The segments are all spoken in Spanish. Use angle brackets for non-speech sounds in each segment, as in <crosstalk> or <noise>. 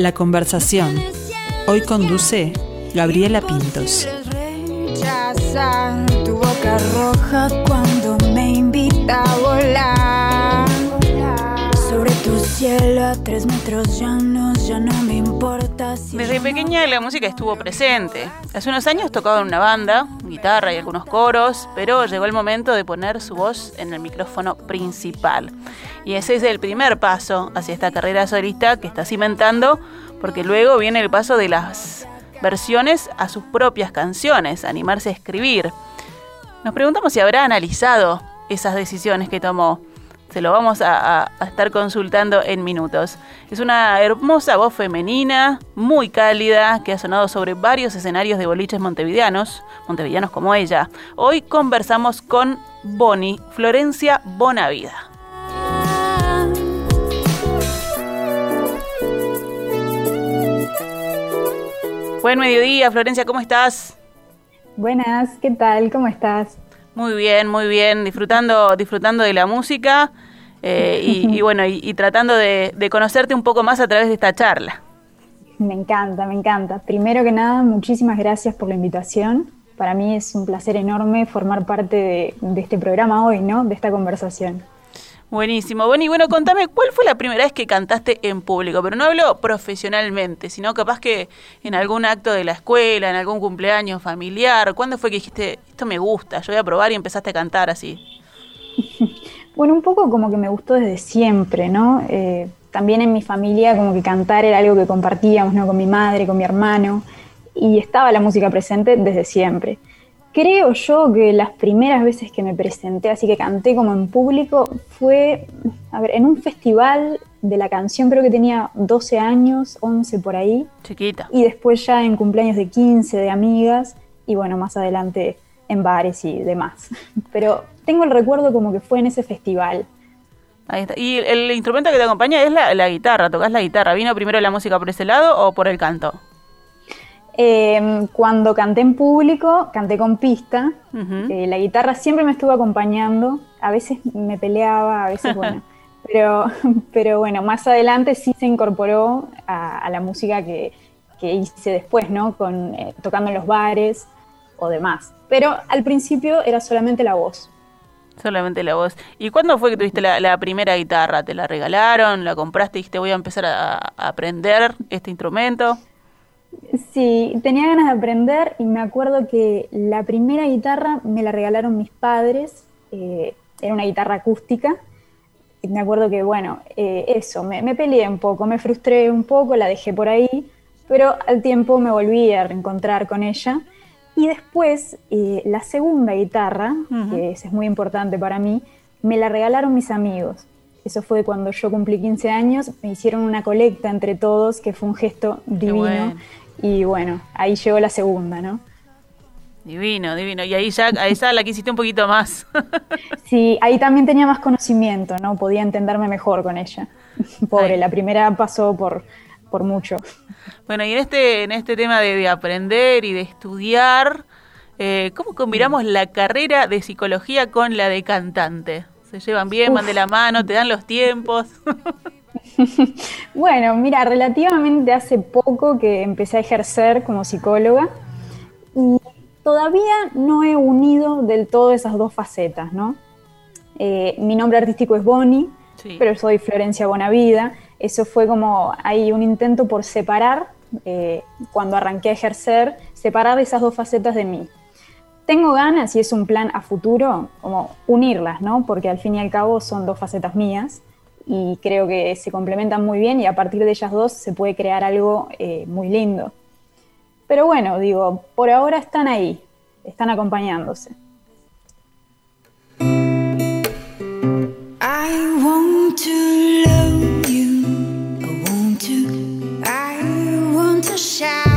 La conversación. Hoy conduce Gabriela Pintos. Tu boca roja cuando me invita a volar. Sobre tu cielo a tres metros llanos ya no me importa Desde pequeña la música estuvo presente. Hace unos años tocaba en una banda, guitarra y algunos coros, pero llegó el momento de poner su voz en el micrófono principal. Y ese es el primer paso hacia esta carrera solista que está cimentando, porque luego viene el paso de las versiones a sus propias canciones, animarse a escribir. Nos preguntamos si habrá analizado esas decisiones que tomó. Se lo vamos a, estar consultando en minutos. Es una hermosa voz femenina, muy cálida, que ha sonado sobre varios escenarios de boliches montevideanos, montevideanos como ella. Hoy conversamos con Bonnie, Florencia Bonavida. Buen mediodía, Florencia, ¿cómo estás? Buenas, ¿qué tal? ¿Cómo estás? Muy bien, muy bien, disfrutando, disfrutando de la música eh, y, y <laughs> bueno, y, y tratando de, de conocerte un poco más a través de esta charla. Me encanta, me encanta. Primero que nada, muchísimas gracias por la invitación. Para mí es un placer enorme formar parte de, de este programa hoy, ¿no? De esta conversación. Buenísimo. Bueno, y bueno, contame, ¿cuál fue la primera vez que cantaste en público? Pero no hablo profesionalmente, sino capaz que en algún acto de la escuela, en algún cumpleaños familiar. ¿Cuándo fue que dijiste, esto me gusta, yo voy a probar y empezaste a cantar así? <laughs> Bueno, un poco como que me gustó desde siempre, ¿no? Eh, también en mi familia como que cantar era algo que compartíamos, ¿no? Con mi madre, con mi hermano, y estaba la música presente desde siempre. Creo yo que las primeras veces que me presenté, así que canté como en público, fue, a ver, en un festival de la canción, creo que tenía 12 años, 11 por ahí, Chiquita. y después ya en cumpleaños de 15 de amigas, y bueno, más adelante en bares y demás. <laughs> Pero tengo el recuerdo como que fue en ese festival. Ahí está. ¿Y el instrumento que te acompaña es la, la guitarra? ¿Tocas la guitarra? ¿Vino primero la música por ese lado o por el canto? Eh, cuando canté en público, canté con pista. Eh, la guitarra siempre me estuvo acompañando. A veces me peleaba, a veces bueno. <laughs> pero, pero bueno, más adelante sí se incorporó a, a la música que, que hice después, ¿no? Con, eh, tocando en los bares o demás. Pero al principio era solamente la voz. Solamente la voz. ¿Y cuándo fue que tuviste la, la primera guitarra? ¿Te la regalaron? ¿La compraste y dijiste voy a empezar a, a aprender este instrumento? Sí, tenía ganas de aprender y me acuerdo que la primera guitarra me la regalaron mis padres, eh, era una guitarra acústica. Y me acuerdo que, bueno, eh, eso, me, me peleé un poco, me frustré un poco, la dejé por ahí, pero al tiempo me volví a reencontrar con ella. Y después, eh, la segunda guitarra, que es muy importante para mí, me la regalaron mis amigos. Eso fue cuando yo cumplí 15 años, me hicieron una colecta entre todos, que fue un gesto divino. bueno. Y bueno, ahí llegó la segunda, ¿no? Divino, divino. Y ahí ya, a esa la quisiste un poquito más. <laughs> Sí, ahí también tenía más conocimiento, ¿no? Podía entenderme mejor con ella. <laughs> Pobre, Ay. la primera pasó por, por mucho. bueno, y en este, en este tema de, de aprender y de estudiar, eh, ¿cómo combinamos la carrera de psicología con la de cantante? ¿Se llevan bien, van de la mano, te dan los tiempos? <laughs> <laughs> Bueno, mira, relativamente hace poco que empecé a ejercer como psicóloga y todavía no he unido del todo esas dos facetas, ¿no? Eh, mi nombre artístico es Bonnie, Sí. pero soy Florencia Bonavida. Eso fue como hay un intento por separar, eh, cuando arranqué a ejercer, separar esas dos facetas de mí. Tengo ganas, y es un plan a futuro, como unirlas, ¿no? Porque al fin y al cabo son dos facetas mías y creo que se complementan muy bien y a partir de ellas dos se puede crear algo eh, muy lindo. Pero bueno, digo, por ahora están ahí, están acompañándose. I want to love you. I want to. I want to shout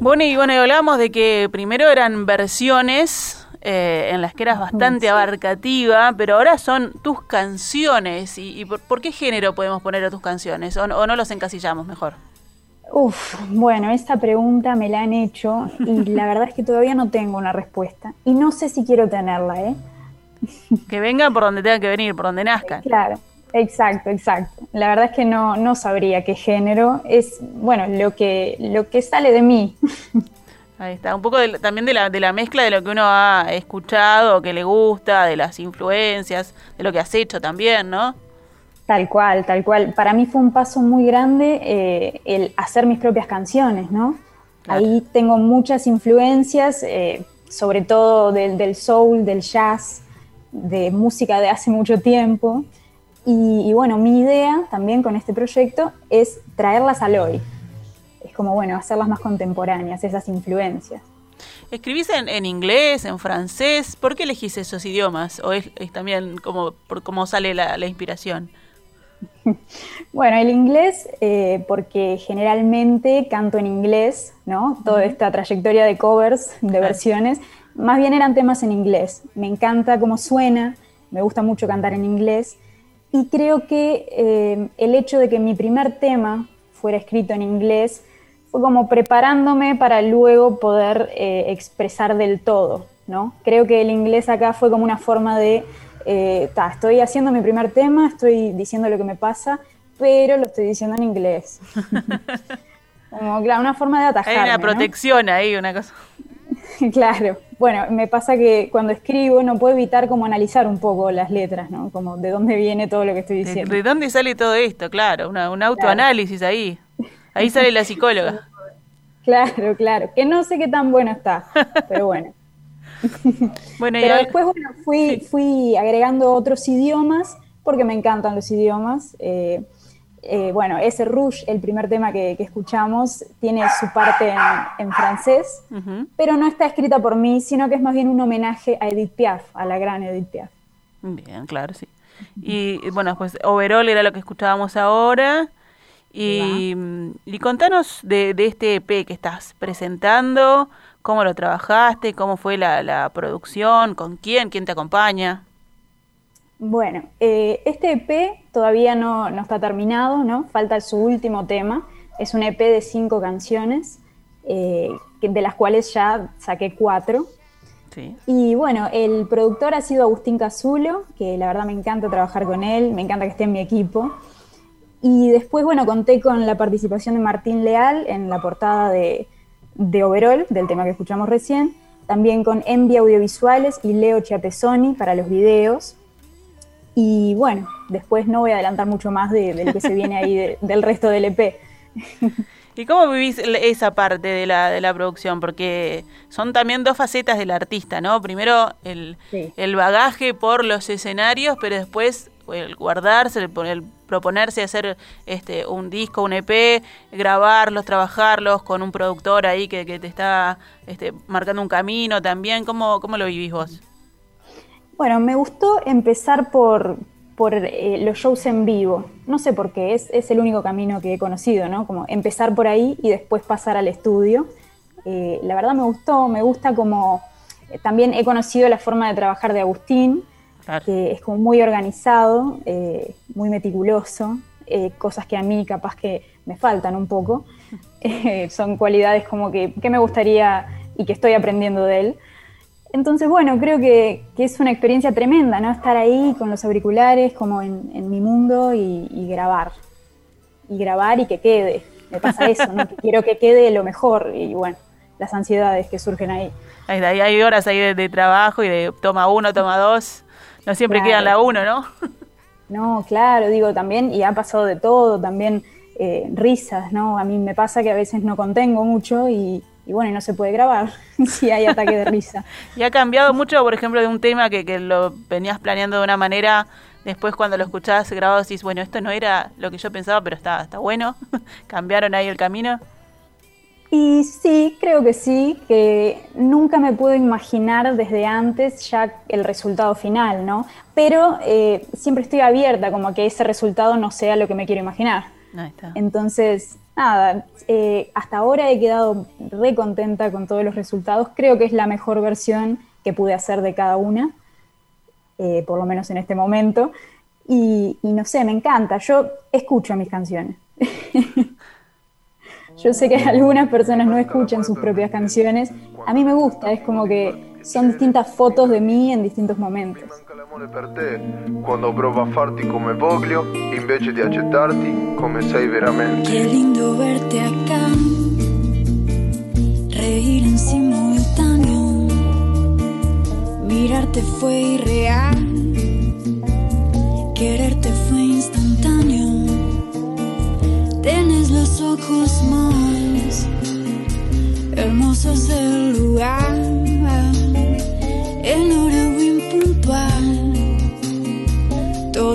Bueno, y bueno, y hablábamos de que primero eran versiones eh, en las que eras bastante abarcativa, pero ahora son tus canciones. ¿Y, por, qué género podemos poner a tus canciones? ¿O, no los encasillamos mejor? Uf, bueno, esta pregunta me la han hecho y <laughs> la verdad es que todavía no tengo una respuesta. Y no sé si quiero tenerla, ¿eh? Que vengan por donde tengan que venir, por donde <laughs> nazcan. Claro, exacto, exacto. La verdad es que no, no sabría qué género. Es, bueno, lo que, lo que sale de mí. <laughs> Ahí está, un poco también de la, de la mezcla de lo que uno ha escuchado, que le gusta, de las influencias, de lo que has hecho también, ¿no? Tal cual, tal cual. Para mí fue un paso muy grande eh, el hacer mis propias canciones, ¿no? Ahí tengo muchas influencias, eh, sobre todo del, del, soul, del jazz, de música de hace mucho tiempo. Y, y, bueno, mi idea también con este proyecto es traerlas al hoy, es como, bueno, hacerlas más contemporáneas, esas influencias. ¿Escribís en, inglés, en francés? ¿Por qué elegís esos idiomas? ¿O es, también como por cómo sale la, inspiración? <laughs> Bueno, el inglés, eh, porque generalmente canto en inglés, ¿no? Toda esta trayectoria de covers, de versiones, más bien eran temas en inglés. Me encanta cómo suena, me gusta mucho cantar en inglés. Y creo que eh, el hecho de que mi primer tema fuera escrito en inglés fue como preparándome para luego poder eh, expresar del todo, ¿no? Creo que el inglés acá fue como una forma de, eh, estoy haciendo mi primer tema, estoy diciendo lo que me pasa, pero lo estoy diciendo en inglés. <laughs> como, claro, una forma de atajar. Hay una protección ahí, una cosa. <laughs> claro. Bueno, me pasa que cuando escribo no puedo evitar como analizar un poco las letras, ¿no? Como de dónde viene todo lo que estoy diciendo. ¿De, dónde sale todo esto? Claro, un autoanálisis ahí. Ahí sale la psicóloga. <laughs> Claro, claro. Que no sé qué tan bueno está, pero bueno. <laughs> bueno pero después bueno, fui, fui agregando otros idiomas porque me encantan los idiomas. Eh, eh, bueno, ese Rouge, el primer tema que, escuchamos, tiene su parte en, francés, pero no está escrita por mí, sino que es más bien un homenaje a Edith Piaf, a la gran Edith Piaf. Bien, claro, sí. Y bueno, pues Overall era lo que escuchábamos ahora. Y, y contanos de, este EP que estás presentando, cómo lo trabajaste, cómo fue la, producción, con quién, quién te acompaña. Bueno, eh, este EP todavía no, está terminado, ¿no? Falta su último tema. Es un EP de cinco canciones, eh, de las cuales ya saqué cuatro. Y bueno, el productor ha sido Agustín Cazulo, que la verdad me encanta trabajar con él, me encanta que esté en mi equipo. Y después, bueno, conté con la participación de Martín Leal en la portada de, de Overall, del tema que escuchamos recién, también con Envy Audiovisuales y Leo Chiapesoni para los videos. Y bueno, después no voy a adelantar mucho más de, lo que se viene ahí <laughs> del resto del EP. ¿Y cómo vivís esa parte de la, de la producción? Porque son también dos facetas del artista, ¿no? Primero el, el bagaje por los escenarios, pero después el guardarse, el, proponerse hacer este un disco, un EP, grabarlos, trabajarlos con un productor ahí que, te está este, marcando un camino también. ¿Cómo, ¿Cómo lo vivís vos? Bueno, me gustó empezar por, por eh, los shows en vivo. No sé por qué, es, es, el único camino que he conocido, ¿no? Como empezar por ahí y después pasar al estudio. Eh, la verdad me gustó, me gusta como... Eh, también he conocido la forma de trabajar de Agustín, que es como muy organizado, muy meticuloso, cosas que a mí capaz que me faltan un poco. <laughs> Son cualidades como que, me gustaría y que estoy aprendiendo de él. Entonces, bueno, creo que, es una experiencia tremenda, ¿no? Estar ahí con los auriculares, como en, mi mundo y, grabar. Y grabar y que quede. Me pasa eso, ¿no? quiero que quede lo mejor y bueno, las ansiedades que surgen ahí. Hay, hay horas ahí de, de, trabajo y de toma uno, toma dos. No siempre queda la uno, ¿no? No, claro, digo también, y ha pasado de todo, también eh, risas, ¿no? A mí me pasa que a veces no contengo mucho y, bueno, y no se puede grabar <laughs> si hay ataque de risa. <laughs> ¿Y ha cambiado mucho, por ejemplo, de un tema que, que lo venías planeando de una manera, después cuando lo escuchás grabado decís, bueno, esto no era lo que yo pensaba, pero está, está bueno? <laughs> ¿Cambiaron ahí el camino? Y sí, creo que sí, que nunca me puedo imaginar desde antes ya el resultado final, ¿no? Pero eh, siempre estoy abierta como a que ese resultado no sea lo que me quiero imaginar. Ahí está. Entonces, nada, eh, hasta ahora he quedado re contenta con todos los resultados. Creo que es la mejor versión que pude hacer de cada una, eh, por lo menos en este momento. Y, y, no sé, me encanta. Yo escucho mis canciones. <laughs> Yo sé que algunas personas no escuchan sus propias canciones. A mí me gusta, es como que son distintas fotos de mí en distintos momentos. Quando provo a farti come voglio, invece di accettarti come sei veramente. Qué lindo verte acá, reír en simultáneo, mirarte fue irreal, quererte fue instantáneo, tienes los ojos más hermosos del lugar,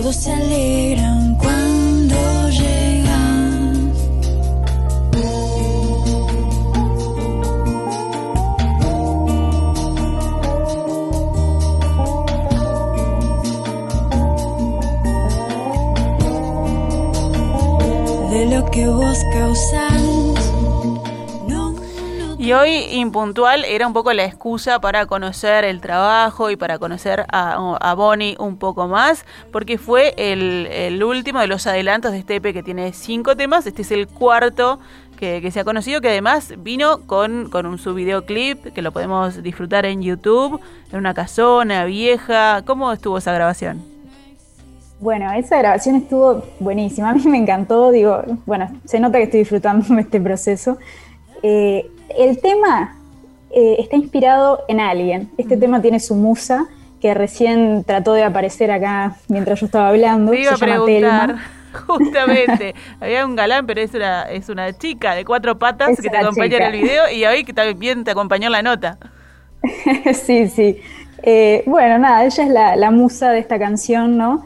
todos se alegran cuando llegas. De lo que vos causás. Y hoy Impuntual era un poco la excusa para conocer el trabajo y para conocer a, Bonnie un poco más, porque fue el, último de los adelantos de este EP que tiene cinco temas. Este es el cuarto que, que se ha conocido, que además vino con, con un su videoclip que lo podemos disfrutar en YouTube, en una casona vieja. ¿Cómo estuvo esa grabación? Bueno, esa grabación estuvo buenísima. A mí me encantó. Digo, bueno, se nota que estoy disfrutando <laughs> este proceso. Eh, el tema eh, está inspirado en alguien. Este tema tiene su musa, que recién trató de aparecer acá mientras yo estaba hablando. Me iba a preguntar, <laughs> justamente. Había un galán, pero es una, es una chica de cuatro patas es que te acompaña chica. en el video y hoy que también te acompañó en la nota. <laughs> sí, sí. Eh, bueno, nada, ella es la, la, musa de esta canción, ¿no?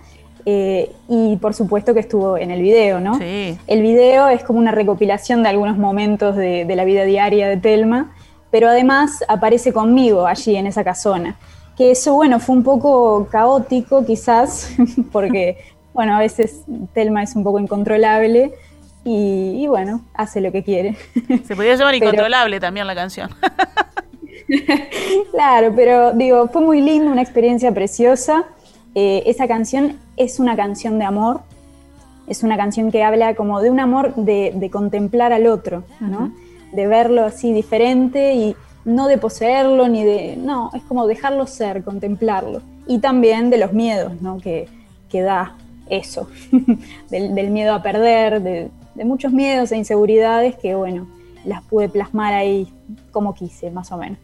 Eh, y por supuesto que estuvo en el video, ¿no? Sí. El video es como una recopilación de algunos momentos de, de, la vida diaria de Telma, pero además aparece conmigo allí en esa casona. Que eso, bueno, fue un poco caótico quizás, <laughs> porque, <laughs> bueno, a veces Telma es un poco incontrolable y, y bueno, hace lo que quiere. <laughs> Se podría llamar pero, incontrolable también la canción. claro, pero digo, fue muy lindo, una experiencia preciosa. Eh, esa canción es una canción de amor, es una canción que habla como de un amor de, de contemplar al otro, ¿no? Uh -huh. De verlo así diferente y no de poseerlo ni de... No, es como dejarlo ser, contemplarlo. Y también de los miedos, ¿no? Que, que da eso, <laughs> del, del, miedo a perder, de, de muchos miedos e inseguridades que, bueno, las pude plasmar ahí como quise, más o menos.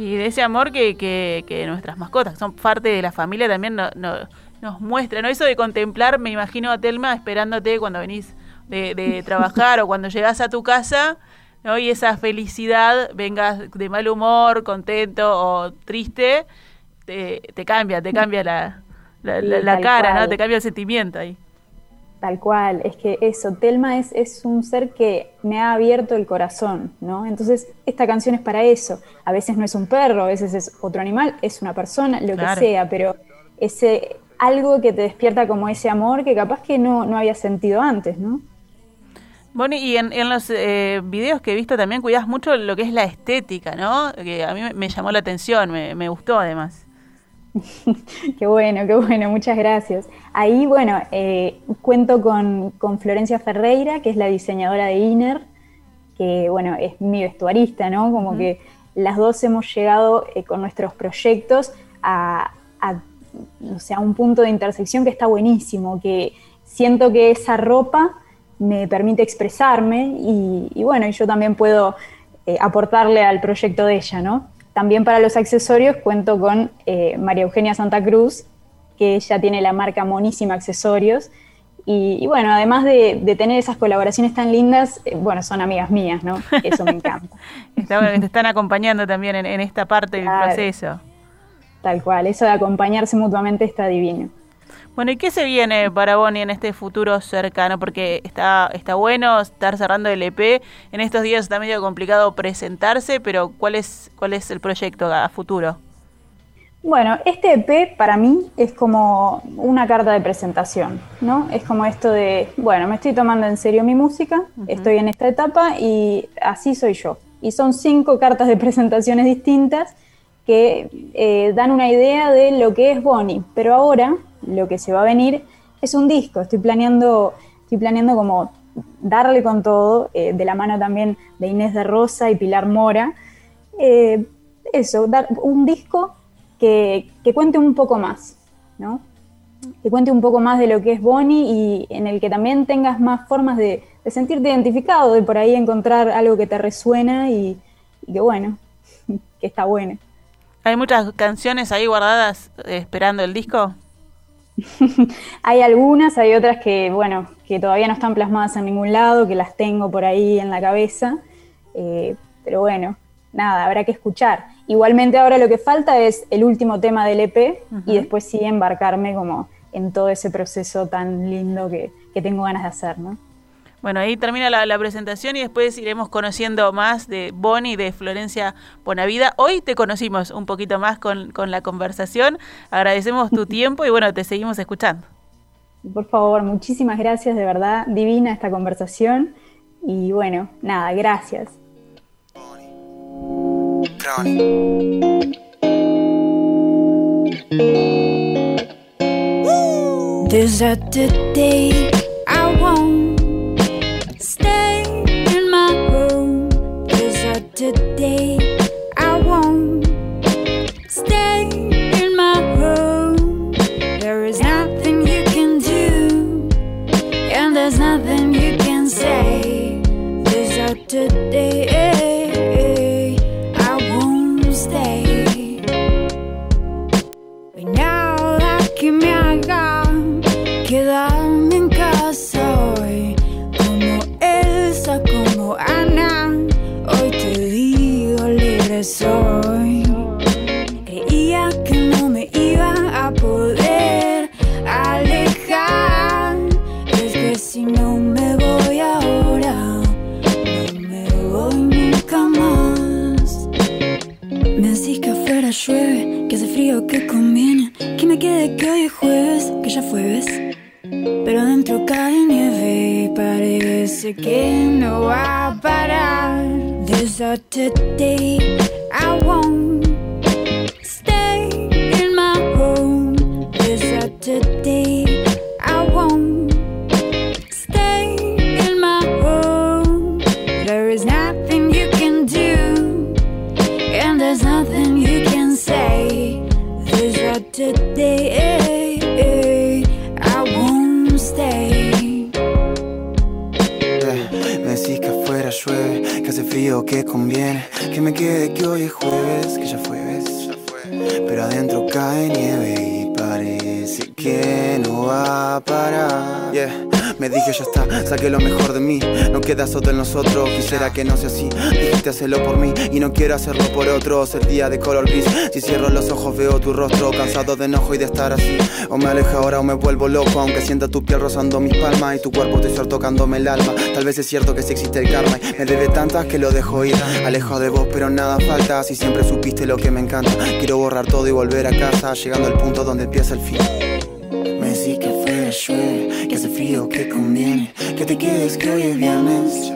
Y de ese amor que, que, que nuestras mascotas, que son parte de la familia, también no, no, nos muestran. ¿no? Eso de contemplar, me imagino a Telma esperándote cuando venís de, de <laughs> trabajar o cuando llegás a tu casa, ¿no? y esa felicidad, vengas de mal humor, contento o triste, te, te cambia, te cambia la, la, la, la cara, ¿no? te cambia el sentimiento ahí. Tal cual, es que eso, Telma es, es, un ser que me ha abierto el corazón, ¿no? Entonces, esta canción es para eso. A veces no es un perro, a veces es otro animal, es una persona, lo claro. que sea, pero ese algo que te despierta como ese amor que capaz que no, no había sentido antes, ¿no? Bueno, y en, en los eh, videos que he visto también cuidas mucho lo que es la estética, ¿no? Que a mí me, me llamó la atención, me, me gustó además. <laughs> qué bueno, qué bueno, muchas gracias. Ahí, bueno, eh, cuento con, con, Florencia Ferreira, que es la diseñadora de Inner, que, bueno, es mi vestuarista, ¿no? Como uh -huh. que las dos hemos llegado eh, con nuestros proyectos a, a, o sea, un punto de intersección que está buenísimo, que siento que esa ropa me permite expresarme y, y bueno, yo también puedo eh, aportarle al proyecto de ella, ¿no? También para los accesorios cuento con eh, María Eugenia Santa Cruz, que ella tiene la marca Monísima Accesorios. Y, y bueno, además de, de, tener esas colaboraciones tan lindas, eh, bueno, son amigas mías, ¿no? <laughs> Eso me encanta. Está bueno que te están acompañando también en, en esta parte claro, del proceso. Tal cual, eso de acompañarse mutuamente está divino. Bueno, ¿y qué se viene para Bonnie en este futuro cercano? Porque está, está bueno estar cerrando el EP. En estos días está medio complicado presentarse, pero ¿cuál es, cuál es el proyecto a futuro? Bueno, este EP para mí es como una carta de presentación, ¿no? Es como esto de, bueno, me estoy tomando en serio mi música, estoy en esta etapa y así soy yo. Y son cinco cartas de <laughs> presentaciones distintas que eh, dan una idea de lo que es Bonnie. Pero ahora lo que se va a venir es un disco. Estoy planeando, estoy planeando como darle con todo, eh, de la mano también de Inés de Rosa y Pilar Mora. Eh, eso, dar un disco que, cuente un poco más, ¿no? Que cuente un poco más de lo que es Bonnie y en el que también tengas más formas de, sentirte identificado, de por ahí encontrar algo que te resuena y, y que bueno, <laughs> que está bueno. ¿Hay muchas canciones ahí guardadas eh, esperando el disco? <laughs> hay algunas, hay otras que, bueno, que todavía no están plasmadas en ningún lado, que las tengo por ahí en la cabeza. Eh, pero bueno, nada, habrá que escuchar. Igualmente ahora lo que falta es el último tema del EP y después sí embarcarme como en todo ese proceso tan lindo que, que tengo ganas de hacer, ¿no? Bueno, ahí termina la, presentación y después iremos conociendo más de Bonnie, de Florencia Bonavida. Hoy te conocimos un poquito más con, con la conversación. Agradecemos tu <laughs> tiempo y bueno, te seguimos escuchando. Por favor, muchísimas gracias, de verdad, divina esta conversación. Y bueno, nada, gracias. today. Parece que no va a parar. This a today I won't stay in my home. This a today que conviene, que me quede que hoy es jueves, que ya fue, ¿ves? Pero adentro cae nieve y parece que no va a parar. Yeah. Me dije ya está, saqué lo mejor de mí. No queda solo en nosotros, quisiera que no sea así. Dijiste hacerlo por mí y no quiero hacerlo por otros. El día de color gris, si cierro los ojos veo tu rostro Cansado de enojo y de estar así. O me alejo ahora o me vuelvo loco Aunque sienta tu piel rozando mis palmas Y tu cuerpo te suelto tocándome el alma. Tal vez es cierto que si existe el karma Me debe tantas que lo dejo ir. Alejo de vos pero nada falta. Si siempre supiste lo que me encanta. Quiero borrar todo y volver a casa Llegando al punto donde empieza el fin. Me decís que fue frío, que conviene, que te quedes que hoy es viernes.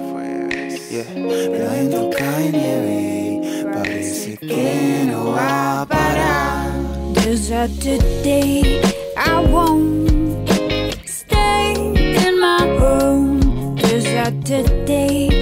Yeah. Pero adentro cae nieve y parece que no va a parar. There's a today I won't stay in my home. There's a today